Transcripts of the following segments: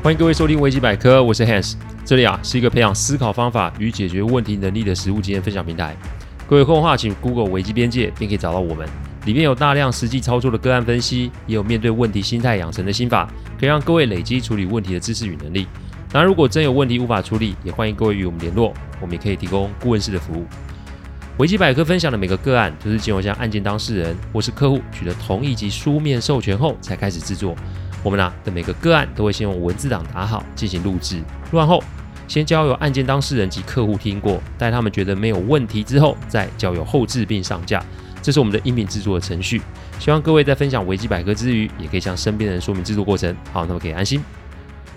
欢迎各位收听维基百科，我是 Hans，这里啊是一个培养思考方法与解决问题能力的实务经验分享平台。各位空的话，请 Google 维基边界，便可以找到我们。里面有大量实际操作的个案分析，也有面对问题心态养成的心法，可以让各位累积处理问题的知识与能力。当然，如果真有问题无法处理，也欢迎各位与我们联络，我们也可以提供顾问式的服务。维基百科分享的每个个案，都是经由向案件当事人或是客户取得同意及书面授权后才开始制作。我们啊的每个个案都会先用文字档打好进行录制，录完后先交由案件当事人及客户听过，待他们觉得没有问题之后，再交由后制并上架。这是我们的音频制作的程序。希望各位在分享维基百科之余，也可以向身边的人说明制作过程。好，那么可以安心。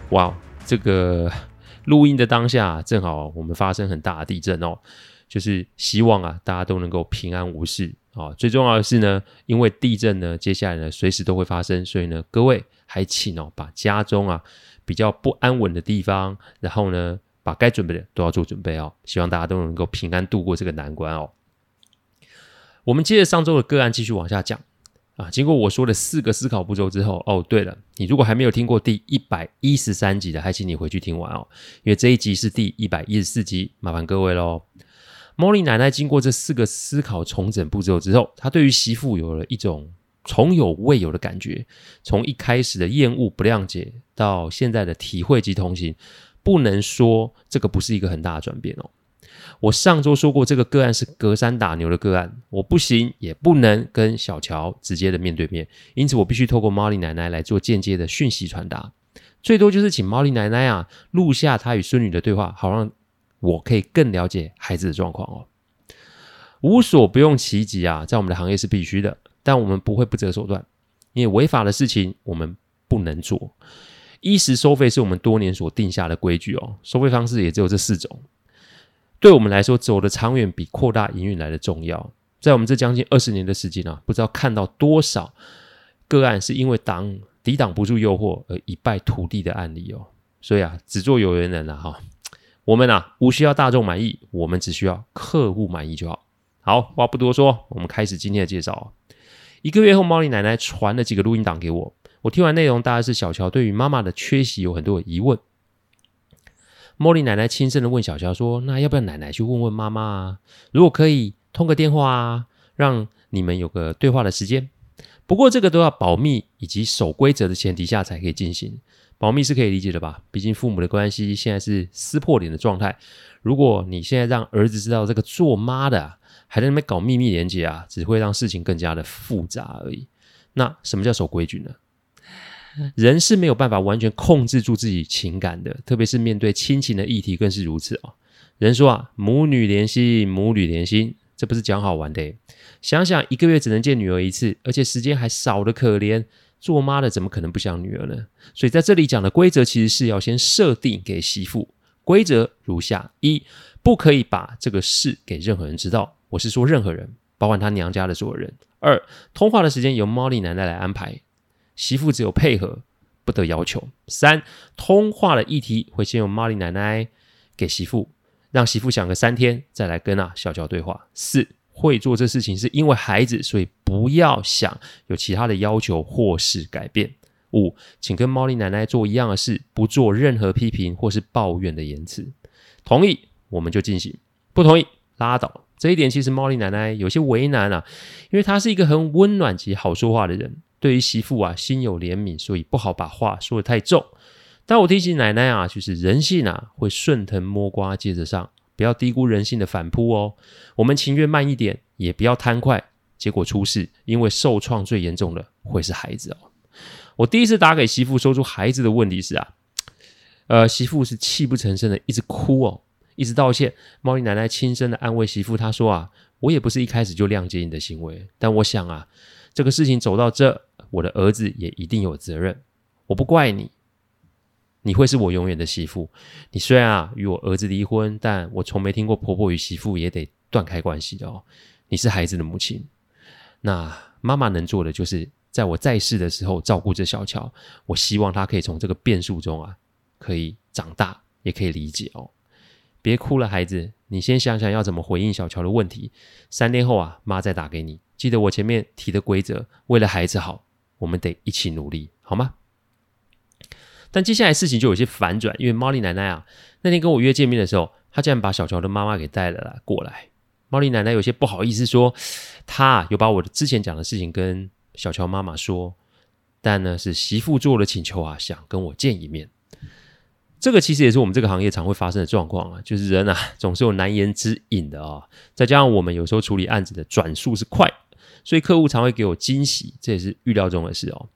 哇，这个录音的当下正好我们发生很大的地震哦，就是希望啊大家都能够平安无事啊。最重要的是呢，因为地震呢，接下来呢随时都会发生，所以呢各位。还请哦，把家中啊比较不安稳的地方，然后呢，把该准备的都要做准备哦。希望大家都能够平安度过这个难关哦。我们接着上周的个案继续往下讲啊。经过我说的四个思考步骤之后，哦，对了，你如果还没有听过第一百一十三集的，还请你回去听完哦，因为这一集是第一百一十四集，麻烦各位喽。茉莉奶奶经过这四个思考重整步骤之后，她对于媳妇有了一种。从有未有的感觉，从一开始的厌恶、不谅解，到现在的体会及同情，不能说这个不是一个很大的转变哦。我上周说过，这个个案是隔山打牛的个案，我不行也不能跟小乔直接的面对面，因此我必须透过 Molly 奶奶来做间接的讯息传达，最多就是请 Molly 奶奶啊录下她与孙女的对话，好让我可以更了解孩子的状况哦。无所不用其极啊，在我们的行业是必须的。但我们不会不择手段，因为违法的事情我们不能做。衣食收费是我们多年所定下的规矩哦，收费方式也只有这四种。对我们来说，走得长远比扩大营运来的重要。在我们这将近二十年的时间啊，不知道看到多少个案是因为挡抵挡不住诱惑而一败涂地的案例哦。所以啊，只做有缘人了哈。我们啊，无需要大众满意，我们只需要客户满意就好。好，话不多说，我们开始今天的介绍。一个月后，Molly 奶奶传了几个录音档给我。我听完内容，大概是小乔对于妈妈的缺席有很多的疑问。Molly 奶奶轻声的问小乔说：“那要不要奶奶去问问妈妈啊？如果可以，通个电话啊，让你们有个对话的时间。不过这个都要保密以及守规则的前提下才可以进行。保密是可以理解的吧？毕竟父母的关系现在是撕破脸的状态。如果你现在让儿子知道这个做妈的。”还在那边搞秘密连接啊，只会让事情更加的复杂而已。那什么叫守规矩呢？人是没有办法完全控制住自己情感的，特别是面对亲情的议题更是如此哦。人说啊，母女连心，母女连心，这不是讲好玩的。想想一个月只能见女儿一次，而且时间还少得可怜，做妈的怎么可能不想女儿呢？所以在这里讲的规则，其实是要先设定给媳妇。规则如下：一，不可以把这个事给任何人知道。我是说任何人，包括他娘家的所有人。二，通话的时间由 Molly 奶奶来安排，媳妇只有配合，不得要求。三，通话的议题会先由 Molly 奶奶给媳妇，让媳妇想个三天再来跟啊小乔对话。四，会做这事情是因为孩子，所以不要想有其他的要求或是改变。五，请跟 Molly 奶奶做一样的事，不做任何批评或是抱怨的言辞。同意我们就进行，不同意拉倒。这一点其实 Molly 奶奶有些为难啊，因为她是一个很温暖及好说话的人，对于媳妇啊心有怜悯，所以不好把话说得太重。但我提醒奶奶啊，就是人性啊会顺藤摸瓜接着上，不要低估人性的反扑哦。我们情愿慢一点，也不要贪快，结果出事，因为受创最严重的会是孩子哦。我第一次打给媳妇说出孩子的问题时啊，呃，媳妇是泣不成声的，一直哭哦。一直道歉猫狸奶奶轻声的安慰媳妇，她说啊，我也不是一开始就谅解你的行为，但我想啊，这个事情走到这，我的儿子也一定有责任。我不怪你，你会是我永远的媳妇。你虽然啊与我儿子离婚，但我从没听过婆婆与媳妇也得断开关系的哦。你是孩子的母亲，那妈妈能做的就是在我在世的时候照顾着小乔。我希望他可以从这个变数中啊，可以长大，也可以理解哦。别哭了，孩子，你先想想要怎么回应小乔的问题。三天后啊，妈再打给你。记得我前面提的规则，为了孩子好，我们得一起努力，好吗？但接下来事情就有些反转，因为 Molly 奶奶啊，那天跟我约见面的时候，她竟然把小乔的妈妈给带了来过来。Molly 奶奶有些不好意思说，她有把我之前讲的事情跟小乔妈妈说，但呢是媳妇做了请求啊，想跟我见一面。这个其实也是我们这个行业常会发生的状况啊，就是人啊 总是有难言之隐的啊、再加上我们有时候处理案子的转速是快，所以客户常会给我惊喜，这也是预料中的事哦。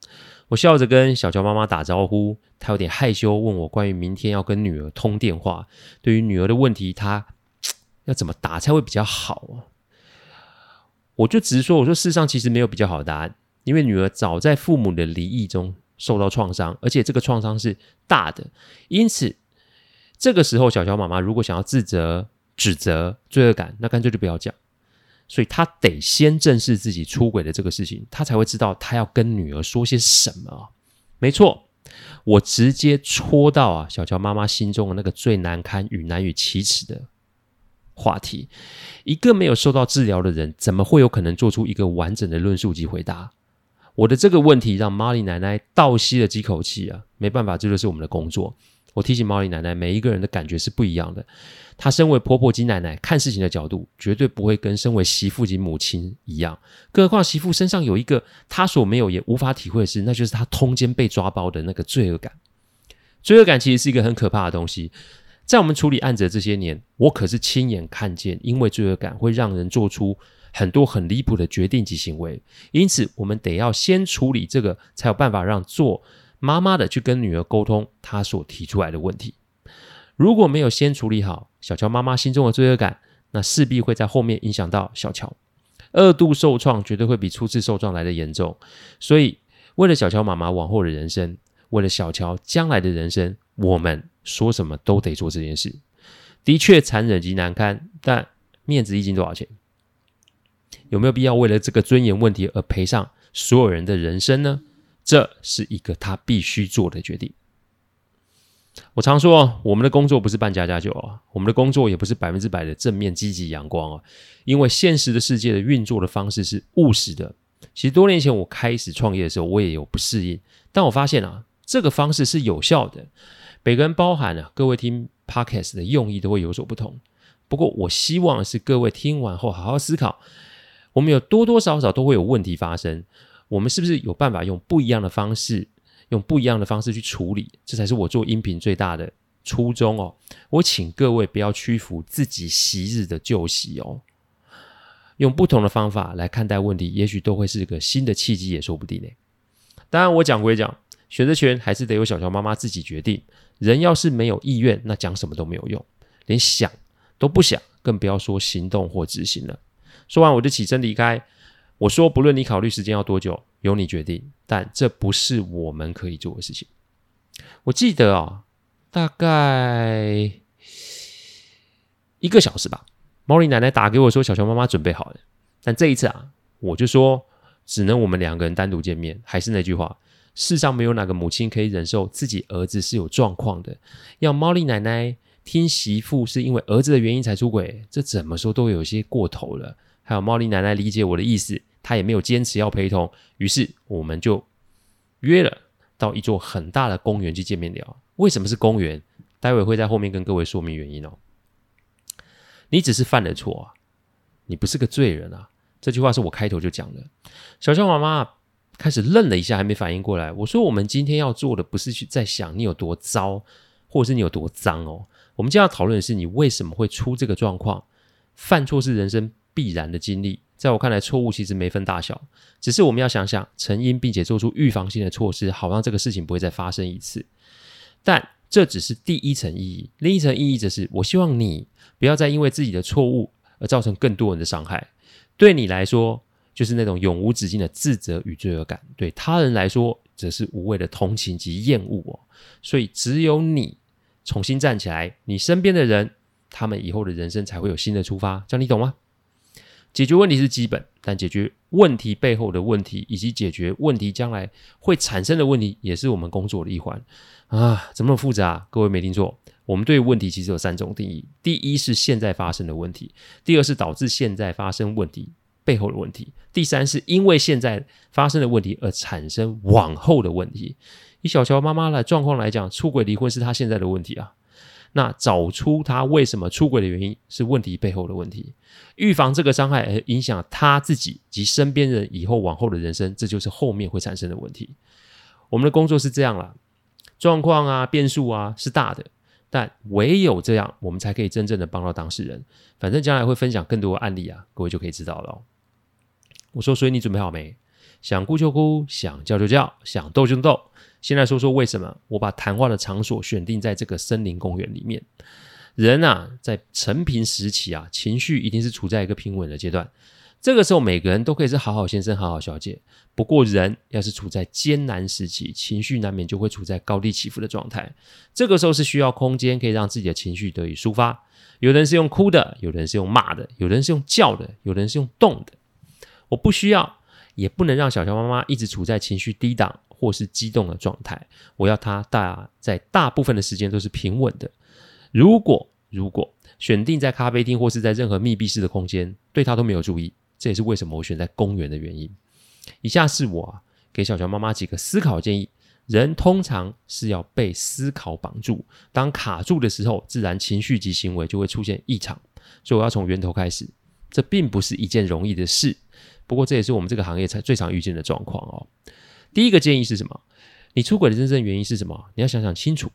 我笑着跟小乔妈妈打招呼，她有点害羞，问我关于明天要跟女儿通电话，对于女儿的问题，她 要怎么答才会比较好啊？我就直说，我说事实上其实没有比较好的答案，因为女儿早在父母的离异中受到创伤，而且这个创伤是大的，因此这个时候小乔妈妈如果想要自责、指责、罪恶感，那干脆就不要讲。所以他得先正视自己出轨的这个事情，他才会知道他要跟女儿说些什么。没错，我直接戳到啊小乔妈妈心中的那个最难堪与难以启齿的话题。一个没有受到治疗的人，怎么会有可能做出一个完整的论述及回答？我的这个问题让玛丽奶奶倒吸了几口气啊，没办法，这就是我们的工作。我提醒玛丽奶奶，每一个人的感觉是不一样的。她身为婆婆及奶奶，看事情的角度绝对不会跟身为媳妇及母亲一样。更何况媳妇身上有一个她所没有也无法体会的事，那就是她通奸被抓包的那个罪恶感。罪恶感其实是一个很可怕的东西。在我们处理案子的这些年，我可是亲眼看见，因为罪恶感会让人做出很多很离谱的决定及行为。因此，我们得要先处理这个，才有办法让做。妈妈的去跟女儿沟通，她所提出来的问题，如果没有先处理好小乔妈妈心中的罪恶感，那势必会在后面影响到小乔，二度受创绝对会比初次受创来得严重。所以，为了小乔妈妈往后的人生，为了小乔将来的人生，我们说什么都得做这件事。的确残忍及难堪，但面子一斤多少钱？有没有必要为了这个尊严问题而赔上所有人的人生呢？这是一个他必须做的决定。我常说，我们的工作不是扮家家酒啊，我们的工作也不是百分之百的正面、积极、阳光啊。因为现实的世界的运作的方式是务实的。其实多年前我开始创业的时候，我也有不适应，但我发现啊，这个方式是有效的。每个人包含啊，各位听 Podcast 的用意都会有所不同。不过，我希望是各位听完后好好思考，我们有多多少少都会有问题发生。我们是不是有办法用不一样的方式，用不一样的方式去处理？这才是我做音频最大的初衷哦。我请各位不要屈服自己昔日的旧习哦，用不同的方法来看待问题，也许都会是个新的契机，也说不定呢。当然，我讲归讲，选择权还是得由小乔妈妈自己决定。人要是没有意愿，那讲什么都没有用，连想都不想，更不要说行动或执行了。说完，我就起身离开。我说，不论你考虑时间要多久，由你决定，但这不是我们可以做的事情。我记得啊、哦，大概一个小时吧毛利奶奶打给我说，小乔妈妈准备好了。但这一次啊，我就说，只能我们两个人单独见面。还是那句话，世上没有哪个母亲可以忍受自己儿子是有状况的。要 Molly 奶奶听媳妇是因为儿子的原因才出轨，这怎么说都有些过头了。还有 Molly 奶奶理解我的意思，她也没有坚持要陪同，于是我们就约了到一座很大的公园去见面聊。为什么是公园？待会会在后面跟各位说明原因哦。你只是犯了错啊，你不是个罪人啊。这句话是我开头就讲的。小熊妈妈开始愣了一下，还没反应过来。我说：“我们今天要做的不是去在想你有多糟，或者是你有多脏哦。我们今天要讨论的是你为什么会出这个状况。犯错是人生。”必然的经历，在我看来，错误其实没分大小，只是我们要想想成因，并且做出预防性的措施，好让这个事情不会再发生一次。但这只是第一层意义，另一层意义则是，我希望你不要再因为自己的错误而造成更多人的伤害。对你来说，就是那种永无止境的自责与罪恶感；对他人来说，则是无谓的同情及厌恶哦。所以，只有你重新站起来，你身边的人，他们以后的人生才会有新的出发。这样你懂吗？解决问题是基本，但解决问题背后的问题，以及解决问题将来会产生的问题，也是我们工作的一环啊！怎么复杂？各位没听错，我们对问题其实有三种定义：第一是现在发生的问题；第二是导致现在发生问题背后的问题；第三是因为现在发生的问题而产生往后的问题。以小乔妈妈的状况来讲，出轨离婚是她现在的问题啊。那找出她为什么出轨的原因，是问题背后的问题。预防这个伤害而影响她自己及身边人以后往后的人生，这就是后面会产生的问题。我们的工作是这样啦，状况啊、变数啊是大的，但唯有这样，我们才可以真正的帮到当事人。反正将来会分享更多的案例啊，各位就可以知道了。我说，所以你准备好没？想哭就哭，想叫就叫，想斗就斗。先来说说为什么我把谈话的场所选定在这个森林公园里面。人啊，在成平时期啊，情绪一定是处在一个平稳的阶段。这个时候，每个人都可以是好好先生、好好小姐。不过，人要是处在艰难时期，情绪难免就会处在高低起伏的状态。这个时候是需要空间，可以让自己的情绪得以抒发。有人是用哭的，有人是用骂的，有人是用叫的，有人是用动的。我不需要，也不能让小乔妈妈一直处在情绪低档。或是激动的状态，我要她大在大部分的时间都是平稳的。如果如果选定在咖啡厅或是在任何密闭式的空间，对她都没有注意，这也是为什么我选在公园的原因。以下是我啊，给小乔妈妈几个思考建议。人通常是要被思考绑住，当卡住的时候，自然情绪及行为就会出现异常。所以我要从源头开始，这并不是一件容易的事。不过这也是我们这个行业才最常遇见的状况哦。第一个建议是什么？你出轨的真正原因是什么？你要想想清楚，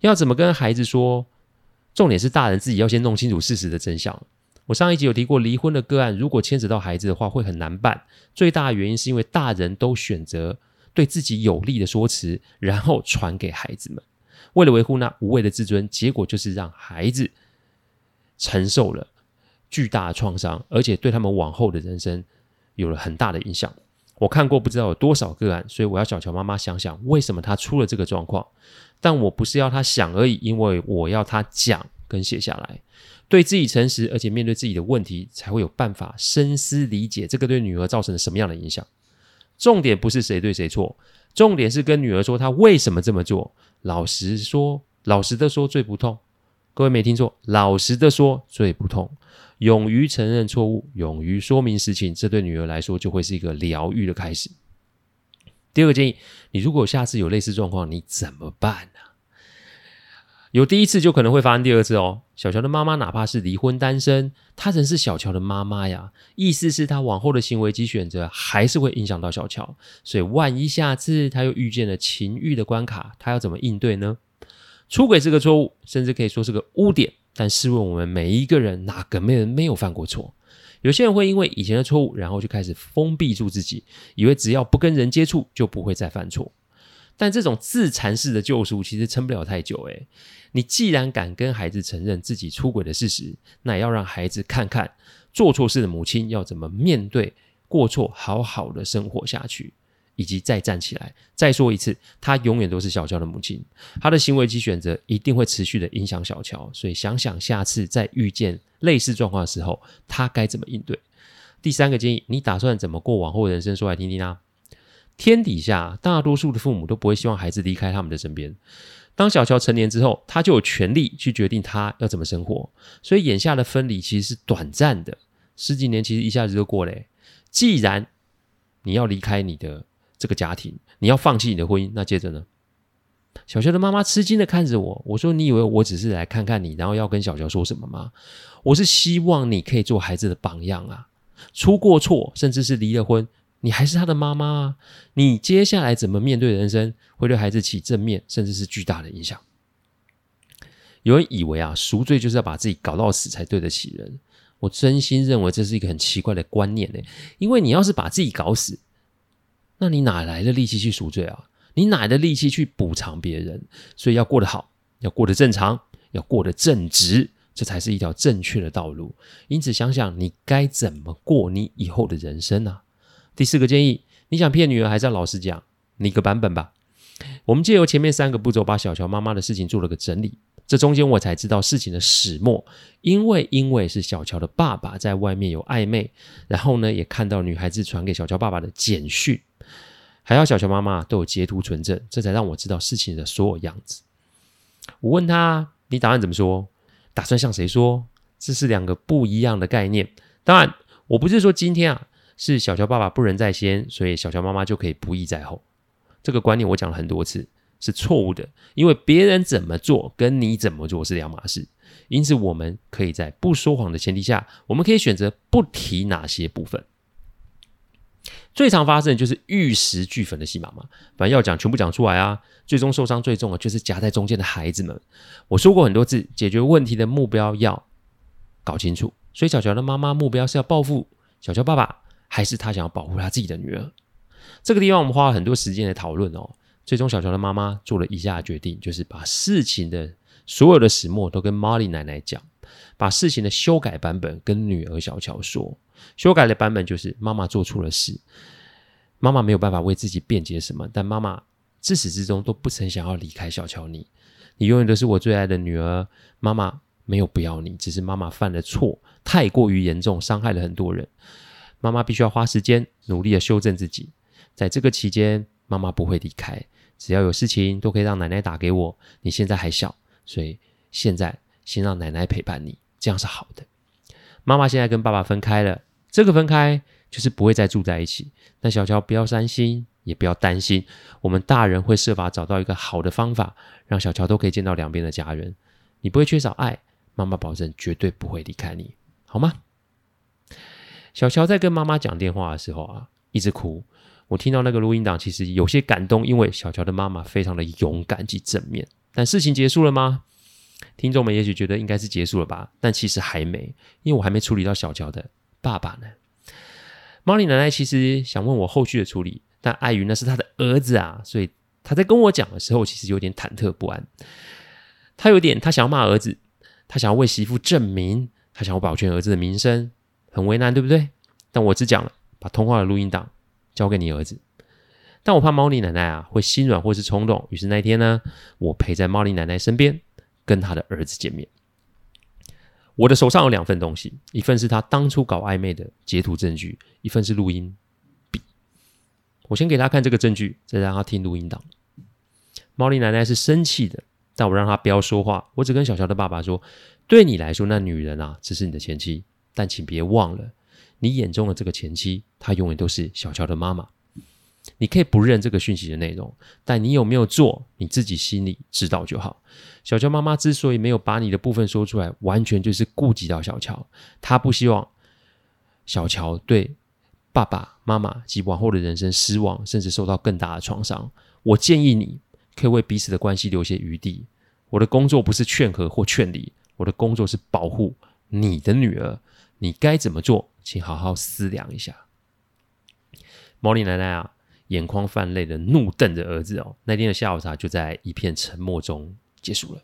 要怎么跟孩子说？重点是大人自己要先弄清楚事实的真相。我上一集有提过，离婚的个案如果牵扯到孩子的话，会很难办。最大的原因是因为大人都选择对自己有利的说辞，然后传给孩子们，为了维护那无谓的自尊，结果就是让孩子承受了巨大的创伤，而且对他们往后的人生有了很大的影响。我看过不知道有多少个案，所以我要小乔妈妈想想为什么她出了这个状况。但我不是要她想而已，因为我要她讲跟写下来，对自己诚实，而且面对自己的问题，才会有办法深思理解这个对女儿造成了什么样的影响。重点不是谁对谁错，重点是跟女儿说她为什么这么做。老实说，老实的说最不痛。各位没听错，老实的说最不痛。勇于承认错误，勇于说明实情，这对女儿来说就会是一个疗愈的开始。第二个建议，你如果下次有类似状况，你怎么办呢？有第一次就可能会发生第二次哦。小乔的妈妈哪怕是离婚单身，她仍是小乔的妈妈呀。意思是她往后的行为及选择还是会影响到小乔。所以万一下次她又遇见了情欲的关卡，她要怎么应对呢？出轨是个错误，甚至可以说是个污点。但试问我们每一个人，哪个没人没有犯过错？有些人会因为以前的错误，然后就开始封闭住自己，以为只要不跟人接触，就不会再犯错。但这种自残式的救赎，其实撑不了太久。诶，你既然敢跟孩子承认自己出轨的事实，那也要让孩子看看做错事的母亲要怎么面对过错，好好的生活下去。以及再站起来，再说一次，她永远都是小乔的母亲，她的行为及选择一定会持续的影响小乔，所以想想下次再遇见类似状况的时候，她该怎么应对。第三个建议，你打算怎么过往后人生？说来听听啊。天底下大多数的父母都不会希望孩子离开他们的身边。当小乔成年之后，他就有权利去决定他要怎么生活。所以眼下的分离其实是短暂的，十几年其实一下子就过了。既然你要离开你的。这个家庭，你要放弃你的婚姻，那接着呢？小乔的妈妈吃惊的看着我，我说：“你以为我只是来看看你，然后要跟小乔说什么吗？我是希望你可以做孩子的榜样啊！出过错，甚至是离了婚，你还是他的妈妈啊！你接下来怎么面对人生，会对孩子起正面，甚至是巨大的影响。”有人以为啊，赎罪就是要把自己搞到死才对得起人，我真心认为这是一个很奇怪的观念呢，因为你要是把自己搞死。那你哪来的力气去赎罪啊？你哪来的力气去补偿别人？所以要过得好，要过得正常，要过得正直，这才是一条正确的道路。因此，想想你该怎么过你以后的人生啊。第四个建议，你想骗女儿，还是要老实讲，你个版本吧。我们借由前面三个步骤，把小乔妈妈的事情做了个整理。这中间我才知道事情的始末，因为因为是小乔的爸爸在外面有暧昧，然后呢也看到女孩子传给小乔爸爸的简讯。还好小乔妈妈都有截图存证，这才让我知道事情的所有样子。我问他：“你打算怎么说？打算向谁说？”这是两个不一样的概念。当然，我不是说今天啊是小乔爸爸不仁在先，所以小乔妈妈就可以不义在后。这个观念我讲了很多次，是错误的，因为别人怎么做跟你怎么做是两码事。因此，我们可以在不说谎的前提下，我们可以选择不提哪些部分。最常发生的就是玉石俱焚的戏码嘛，反正要讲全部讲出来啊。最终受伤最重的就是夹在中间的孩子们。我说过很多次，解决问题的目标要搞清楚。所以小乔的妈妈目标是要报复小乔爸爸，还是他想要保护他自己的女儿？这个地方我们花了很多时间来讨论哦。最终小乔的妈妈做了以下决定，就是把事情的所有的始末都跟 Molly 奶奶讲，把事情的修改版本跟女儿小乔说。修改的版本就是妈妈做错了事，妈妈没有办法为自己辩解什么，但妈妈自始至终都不曾想要离开小乔你。你永远都是我最爱的女儿，妈妈没有不要你，只是妈妈犯了错，太过于严重，伤害了很多人。妈妈必须要花时间努力的修正自己，在这个期间，妈妈不会离开，只要有事情都可以让奶奶打给我。你现在还小，所以现在先让奶奶陪伴你，这样是好的。妈妈现在跟爸爸分开了。这个分开就是不会再住在一起，但小乔不要伤心，也不要担心，我们大人会设法找到一个好的方法，让小乔都可以见到两边的家人。你不会缺少爱，妈妈保证绝对不会离开你，好吗？小乔在跟妈妈讲电话的时候啊，一直哭。我听到那个录音档，其实有些感动，因为小乔的妈妈非常的勇敢及正面。但事情结束了吗？听众们也许觉得应该是结束了吧，但其实还没，因为我还没处理到小乔的。爸爸呢猫里奶奶其实想问我后续的处理，但碍于那是他的儿子啊，所以他在跟我讲的时候，其实有点忐忑不安。他有点，他想要骂儿子，他想要为媳妇证明，他想要保全儿子的名声，很为难，对不对？但我只讲了，把通话的录音档交给你儿子。但我怕猫里奶奶啊会心软或是冲动，于是那天呢，我陪在猫里奶奶身边，跟他的儿子见面。我的手上有两份东西，一份是他当初搞暧昧的截图证据，一份是录音笔。我先给他看这个证据，再让他听录音档。毛利奶奶是生气的，但我让他不要说话。我只跟小乔的爸爸说：“对你来说，那女人啊，只是你的前妻，但请别忘了，你眼中的这个前妻，她永远都是小乔的妈妈。”你可以不认这个讯息的内容，但你有没有做，你自己心里知道就好。小乔妈妈之所以没有把你的部分说出来，完全就是顾及到小乔，她不希望小乔对爸爸妈妈及往后的人生失望，甚至受到更大的创伤。我建议你可以为彼此的关系留些余地。我的工作不是劝和或劝离，我的工作是保护你的女儿。你该怎么做，请好好思量一下。毛利奶奶啊。眼眶泛泪的怒瞪着儿子哦，那天的下午茶就在一片沉默中结束了。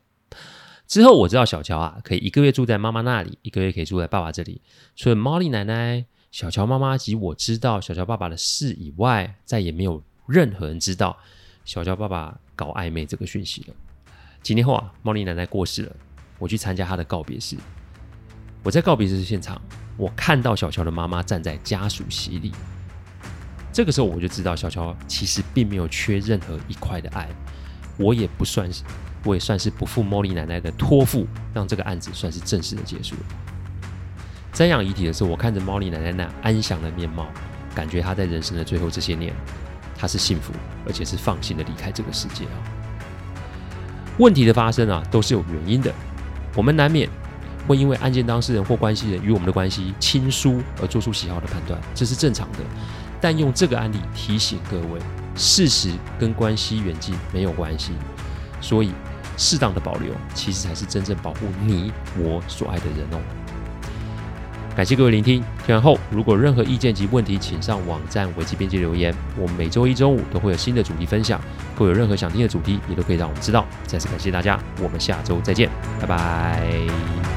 之后我知道小乔啊，可以一个月住在妈妈那里，一个月可以住在爸爸这里。除了 Molly 奶奶、小乔妈妈及我知道小乔爸爸的事以外，再也没有任何人知道小乔爸爸搞暧昧这个讯息了。几年后啊猫丽奶奶过世了，我去参加她的告别式。我在告别式现场，我看到小乔的妈妈站在家属席里。这个时候我就知道，小乔其实并没有缺任何一块的爱，我也不算是，我也算是不负 Molly 奶奶的托付，让这个案子算是正式的结束了。瞻仰遗体的时候，我看着 Molly 奶奶那安详的面貌，感觉她在人生的最后这些年，她是幸福而且是放心的离开这个世界啊。问题的发生啊，都是有原因的，我们难免会因为案件当事人或关系人与我们的关系亲疏而做出喜好的判断，这是正常的。但用这个案例提醒各位，事实跟关系远近没有关系，所以适当的保留，其实才是真正保护你我所爱的人哦。感谢各位聆听，听完后如果任何意见及问题，请上网站维基编辑留言。我们每周一、周五都会有新的主题分享，各位有任何想听的主题，也都可以让我们知道。再次感谢大家，我们下周再见，拜拜。